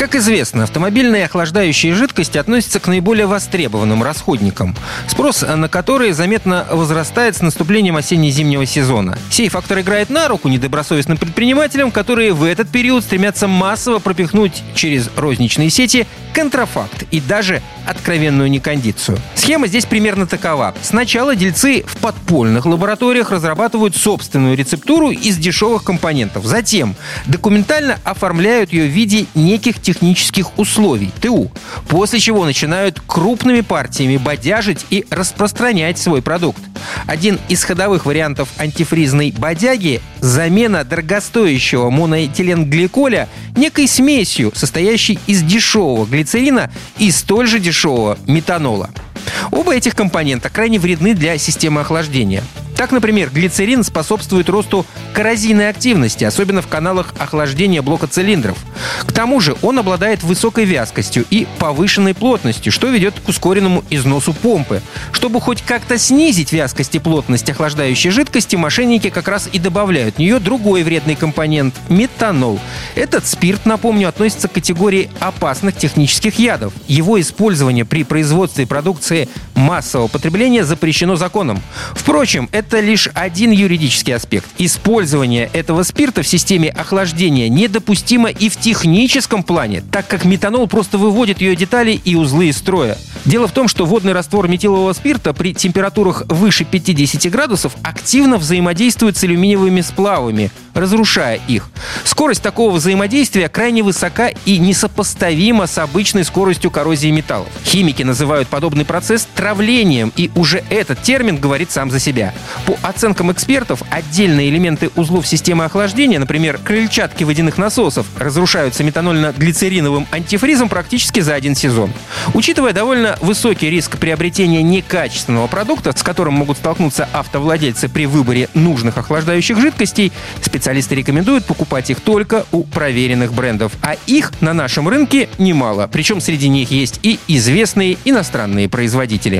Как известно, автомобильные охлаждающие жидкости относятся к наиболее востребованным расходникам, спрос на которые заметно возрастает с наступлением осенне-зимнего сезона. Сей фактор играет на руку недобросовестным предпринимателям, которые в этот период стремятся массово пропихнуть через розничные сети контрафакт и даже откровенную некондицию. Схема здесь примерно такова. Сначала дельцы в подпольных лабораториях разрабатывают собственную рецептуру из дешевых компонентов. Затем документально оформляют ее в виде неких технических условий, ТУ, после чего начинают крупными партиями бодяжить и распространять свой продукт. Один из ходовых вариантов антифризной бодяги – замена дорогостоящего моноэтиленгликоля некой смесью, состоящей из дешевого глицерина и столь же дешевого метанола. Оба этих компонента крайне вредны для системы охлаждения. Так, например, глицерин способствует росту коррозийной активности, особенно в каналах охлаждения блока цилиндров. К тому же он обладает высокой вязкостью и повышенной плотностью, что ведет к ускоренному износу помпы. Чтобы хоть как-то снизить вязкость и плотность охлаждающей жидкости, мошенники как раз и добавляют в нее другой вредный компонент – метанол. Этот спирт, напомню, относится к категории опасных технических ядов. Его использование при производстве продукции массового потребления запрещено законом. Впрочем, это лишь один юридический аспект. Использование этого спирта в системе охлаждения недопустимо и в техническом плане, так как метанол просто выводит ее детали и узлы из строя. Дело в том, что водный раствор метилового спирта при температурах выше 50 градусов активно взаимодействует с алюминиевыми сплавами, разрушая их. Скорость такого взаимодействия крайне высока и несопоставима с обычной скоростью коррозии металлов. Химики называют подобный процесс травлением, и уже этот термин говорит сам за себя. По оценкам экспертов, отдельные элементы узлов системы охлаждения, например, крыльчатки водяных насосов, разрушаются метанольно-глицериновым антифризом практически за один сезон. Учитывая довольно высокий риск приобретения некачественного продукта, с которым могут столкнуться автовладельцы при выборе нужных охлаждающих жидкостей, специалисты рекомендуют покупать их только у проверенных брендов. А их на нашем рынке немало. Причем среди них есть и известные иностранные производители.